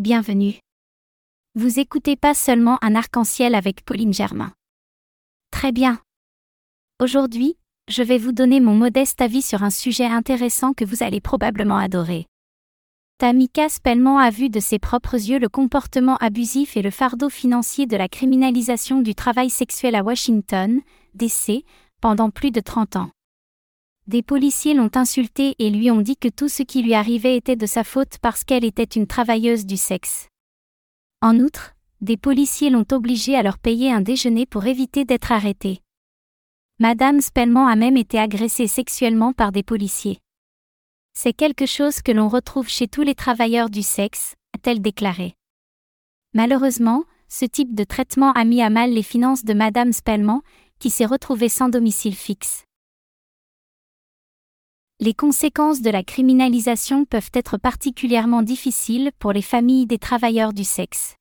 Bienvenue. Vous écoutez pas seulement un arc-en-ciel avec Pauline Germain. Très bien. Aujourd'hui, je vais vous donner mon modeste avis sur un sujet intéressant que vous allez probablement adorer. Tamika Spellman a vu de ses propres yeux le comportement abusif et le fardeau financier de la criminalisation du travail sexuel à Washington, D.C., pendant plus de 30 ans. Des policiers l'ont insultée et lui ont dit que tout ce qui lui arrivait était de sa faute parce qu'elle était une travailleuse du sexe. En outre, des policiers l'ont obligée à leur payer un déjeuner pour éviter d'être arrêtée. Madame Spellman a même été agressée sexuellement par des policiers. C'est quelque chose que l'on retrouve chez tous les travailleurs du sexe, a-t-elle déclaré. Malheureusement, ce type de traitement a mis à mal les finances de Madame Spellman, qui s'est retrouvée sans domicile fixe. Les conséquences de la criminalisation peuvent être particulièrement difficiles pour les familles des travailleurs du sexe.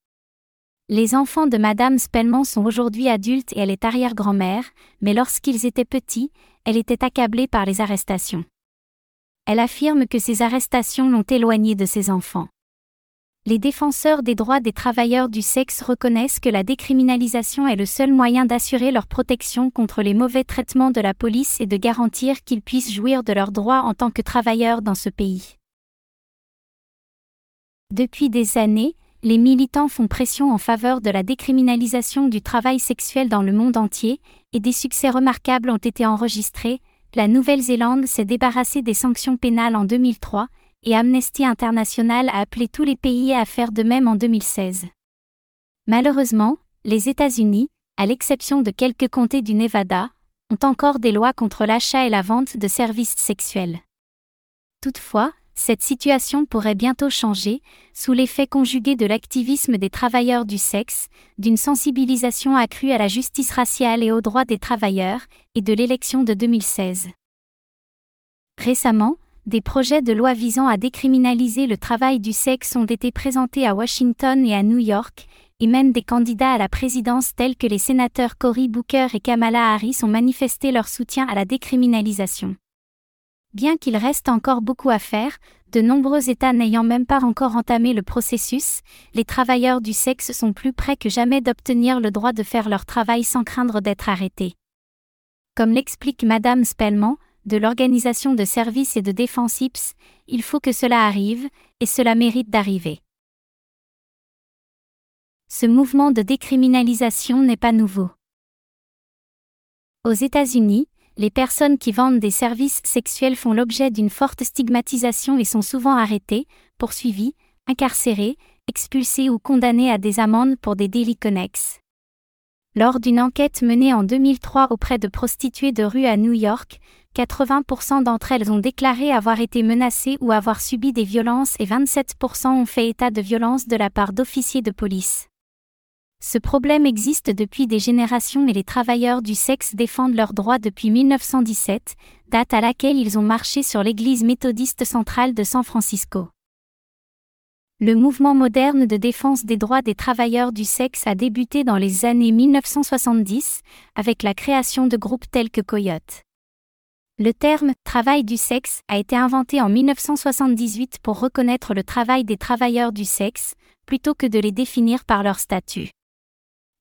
Les enfants de Madame Spellman sont aujourd'hui adultes et elle est arrière-grand-mère, mais lorsqu'ils étaient petits, elle était accablée par les arrestations. Elle affirme que ces arrestations l'ont éloignée de ses enfants les défenseurs des droits des travailleurs du sexe reconnaissent que la décriminalisation est le seul moyen d'assurer leur protection contre les mauvais traitements de la police et de garantir qu'ils puissent jouir de leurs droits en tant que travailleurs dans ce pays. Depuis des années, les militants font pression en faveur de la décriminalisation du travail sexuel dans le monde entier, et des succès remarquables ont été enregistrés. La Nouvelle-Zélande s'est débarrassée des sanctions pénales en 2003, et Amnesty International a appelé tous les pays à faire de même en 2016. Malheureusement, les États-Unis, à l'exception de quelques comtés du Nevada, ont encore des lois contre l'achat et la vente de services sexuels. Toutefois, cette situation pourrait bientôt changer, sous l'effet conjugué de l'activisme des travailleurs du sexe, d'une sensibilisation accrue à la justice raciale et aux droits des travailleurs, et de l'élection de 2016. Récemment, des projets de loi visant à décriminaliser le travail du sexe ont été présentés à Washington et à New York, et même des candidats à la présidence tels que les sénateurs Cory Booker et Kamala Harris ont manifesté leur soutien à la décriminalisation. Bien qu'il reste encore beaucoup à faire, de nombreux États n'ayant même pas encore entamé le processus, les travailleurs du sexe sont plus près que jamais d'obtenir le droit de faire leur travail sans craindre d'être arrêtés. Comme l'explique Madame Spellman, de l'organisation de services et de défense IPS, il faut que cela arrive, et cela mérite d'arriver. Ce mouvement de décriminalisation n'est pas nouveau. Aux États-Unis, les personnes qui vendent des services sexuels font l'objet d'une forte stigmatisation et sont souvent arrêtées, poursuivies, incarcérées, expulsées ou condamnées à des amendes pour des délits connexes. Lors d'une enquête menée en 2003 auprès de prostituées de rue à New York, 80% d'entre elles ont déclaré avoir été menacées ou avoir subi des violences et 27% ont fait état de violences de la part d'officiers de police. Ce problème existe depuis des générations et les travailleurs du sexe défendent leurs droits depuis 1917, date à laquelle ils ont marché sur l'église méthodiste centrale de San Francisco. Le mouvement moderne de défense des droits des travailleurs du sexe a débuté dans les années 1970, avec la création de groupes tels que Coyote. Le terme travail du sexe a été inventé en 1978 pour reconnaître le travail des travailleurs du sexe, plutôt que de les définir par leur statut.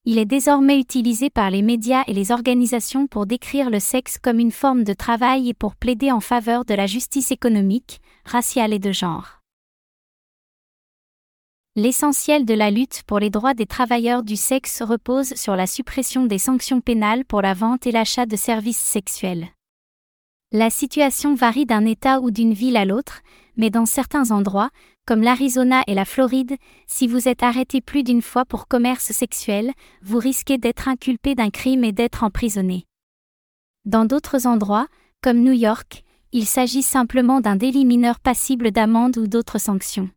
Il est désormais utilisé par les médias et les organisations pour décrire le sexe comme une forme de travail et pour plaider en faveur de la justice économique, raciale et de genre. L'essentiel de la lutte pour les droits des travailleurs du sexe repose sur la suppression des sanctions pénales pour la vente et l'achat de services sexuels. La situation varie d'un État ou d'une ville à l'autre, mais dans certains endroits, comme l'Arizona et la Floride, si vous êtes arrêté plus d'une fois pour commerce sexuel, vous risquez d'être inculpé d'un crime et d'être emprisonné. Dans d'autres endroits, comme New York, il s'agit simplement d'un délit mineur passible d'amende ou d'autres sanctions.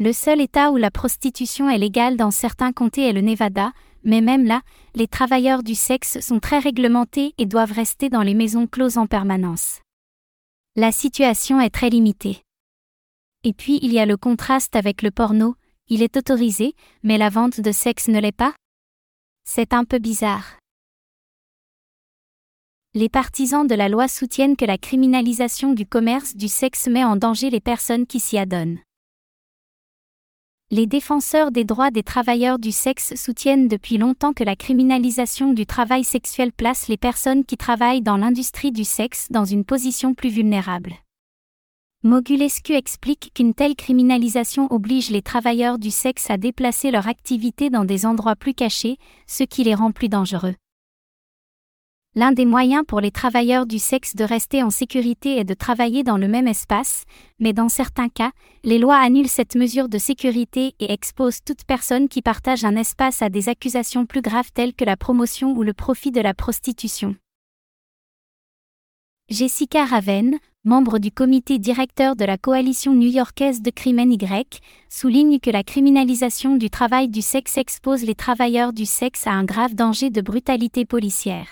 Le seul État où la prostitution est légale dans certains comtés est le Nevada, mais même là, les travailleurs du sexe sont très réglementés et doivent rester dans les maisons closes en permanence. La situation est très limitée. Et puis il y a le contraste avec le porno, il est autorisé, mais la vente de sexe ne l'est pas? C'est un peu bizarre. Les partisans de la loi soutiennent que la criminalisation du commerce du sexe met en danger les personnes qui s'y adonnent. Les défenseurs des droits des travailleurs du sexe soutiennent depuis longtemps que la criminalisation du travail sexuel place les personnes qui travaillent dans l'industrie du sexe dans une position plus vulnérable. Mogulescu explique qu'une telle criminalisation oblige les travailleurs du sexe à déplacer leur activité dans des endroits plus cachés, ce qui les rend plus dangereux. L'un des moyens pour les travailleurs du sexe de rester en sécurité est de travailler dans le même espace, mais dans certains cas, les lois annulent cette mesure de sécurité et exposent toute personne qui partage un espace à des accusations plus graves telles que la promotion ou le profit de la prostitution. Jessica Raven, membre du comité directeur de la coalition new-yorkaise de Crimen Y, souligne que la criminalisation du travail du sexe expose les travailleurs du sexe à un grave danger de brutalité policière.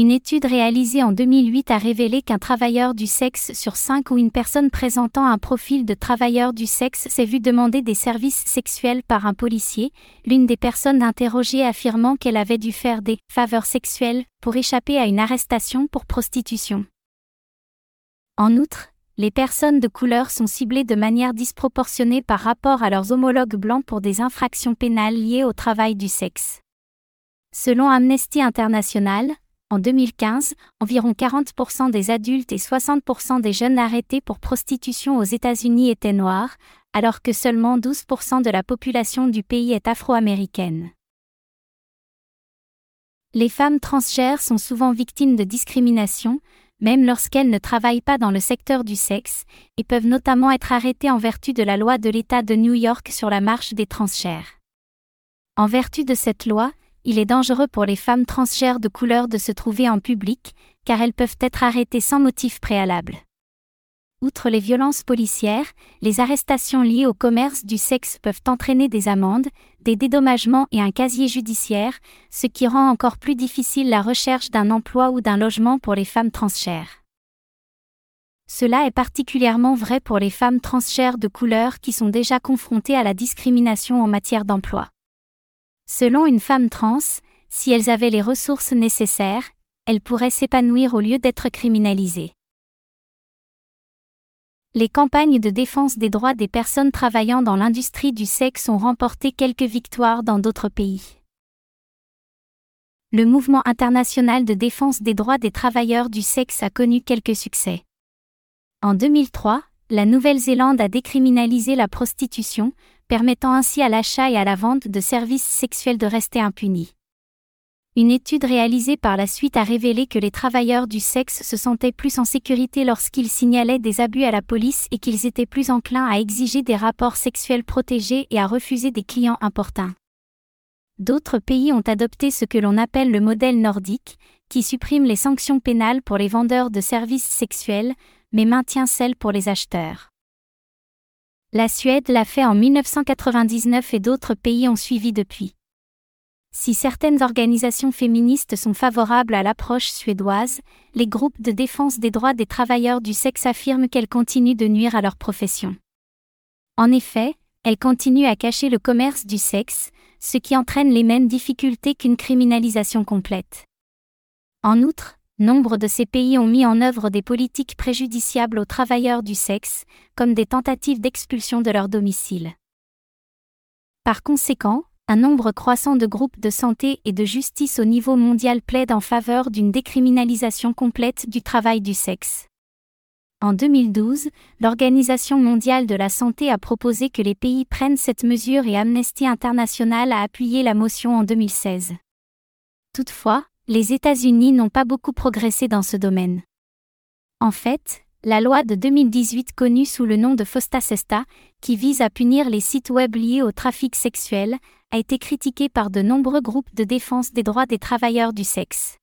Une étude réalisée en 2008 a révélé qu'un travailleur du sexe sur cinq ou une personne présentant un profil de travailleur du sexe s'est vu demander des services sexuels par un policier, l'une des personnes interrogées affirmant qu'elle avait dû faire des faveurs sexuelles pour échapper à une arrestation pour prostitution. En outre, les personnes de couleur sont ciblées de manière disproportionnée par rapport à leurs homologues blancs pour des infractions pénales liées au travail du sexe. Selon Amnesty International, en 2015, environ 40% des adultes et 60% des jeunes arrêtés pour prostitution aux États-Unis étaient noirs, alors que seulement 12% de la population du pays est afro-américaine. Les femmes transgères sont souvent victimes de discrimination, même lorsqu'elles ne travaillent pas dans le secteur du sexe, et peuvent notamment être arrêtées en vertu de la loi de l'État de New York sur la marche des transgères. En vertu de cette loi, il est dangereux pour les femmes transgères de couleur de se trouver en public, car elles peuvent être arrêtées sans motif préalable. Outre les violences policières, les arrestations liées au commerce du sexe peuvent entraîner des amendes, des dédommagements et un casier judiciaire, ce qui rend encore plus difficile la recherche d'un emploi ou d'un logement pour les femmes transgères. Cela est particulièrement vrai pour les femmes transgères de couleur qui sont déjà confrontées à la discrimination en matière d'emploi. Selon une femme trans, si elles avaient les ressources nécessaires, elles pourraient s'épanouir au lieu d'être criminalisées. Les campagnes de défense des droits des personnes travaillant dans l'industrie du sexe ont remporté quelques victoires dans d'autres pays. Le mouvement international de défense des droits des travailleurs du sexe a connu quelques succès. En 2003, la Nouvelle-Zélande a décriminalisé la prostitution, permettant ainsi à l'achat et à la vente de services sexuels de rester impunis. Une étude réalisée par la suite a révélé que les travailleurs du sexe se sentaient plus en sécurité lorsqu'ils signalaient des abus à la police et qu'ils étaient plus enclins à exiger des rapports sexuels protégés et à refuser des clients importuns. D'autres pays ont adopté ce que l'on appelle le modèle nordique, qui supprime les sanctions pénales pour les vendeurs de services sexuels, mais maintient celles pour les acheteurs. La Suède l'a fait en 1999 et d'autres pays ont suivi depuis. Si certaines organisations féministes sont favorables à l'approche suédoise, les groupes de défense des droits des travailleurs du sexe affirment qu'elles continuent de nuire à leur profession. En effet, elles continuent à cacher le commerce du sexe, ce qui entraîne les mêmes difficultés qu'une criminalisation complète. En outre, nombre de ces pays ont mis en œuvre des politiques préjudiciables aux travailleurs du sexe, comme des tentatives d'expulsion de leur domicile. Par conséquent, un nombre croissant de groupes de santé et de justice au niveau mondial plaident en faveur d'une décriminalisation complète du travail du sexe. En 2012, l'Organisation mondiale de la santé a proposé que les pays prennent cette mesure et Amnesty International a appuyé la motion en 2016. Toutefois, les États-Unis n'ont pas beaucoup progressé dans ce domaine. En fait, la loi de 2018 connue sous le nom de Fosta Sesta, qui vise à punir les sites web liés au trafic sexuel, a été critiquée par de nombreux groupes de défense des droits des travailleurs du sexe.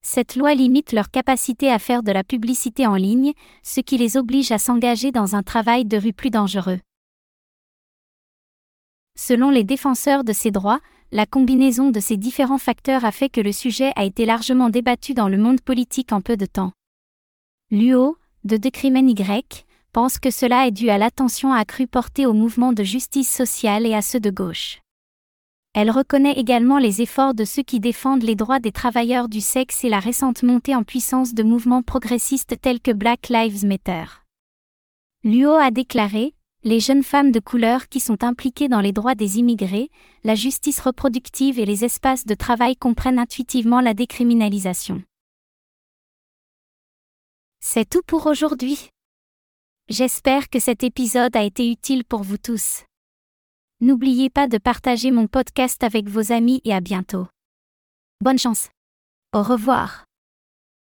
Cette loi limite leur capacité à faire de la publicité en ligne, ce qui les oblige à s'engager dans un travail de rue plus dangereux. Selon les défenseurs de ces droits, la combinaison de ces différents facteurs a fait que le sujet a été largement débattu dans le monde politique en peu de temps. L'UO, de Decrimen Y, pense que cela est dû à l'attention accrue portée au mouvement de justice sociale et à ceux de gauche. Elle reconnaît également les efforts de ceux qui défendent les droits des travailleurs du sexe et la récente montée en puissance de mouvements progressistes tels que Black Lives Matter. L'UO a déclaré les jeunes femmes de couleur qui sont impliquées dans les droits des immigrés, la justice reproductive et les espaces de travail comprennent intuitivement la décriminalisation. C'est tout pour aujourd'hui. J'espère que cet épisode a été utile pour vous tous. N'oubliez pas de partager mon podcast avec vos amis et à bientôt. Bonne chance. Au revoir.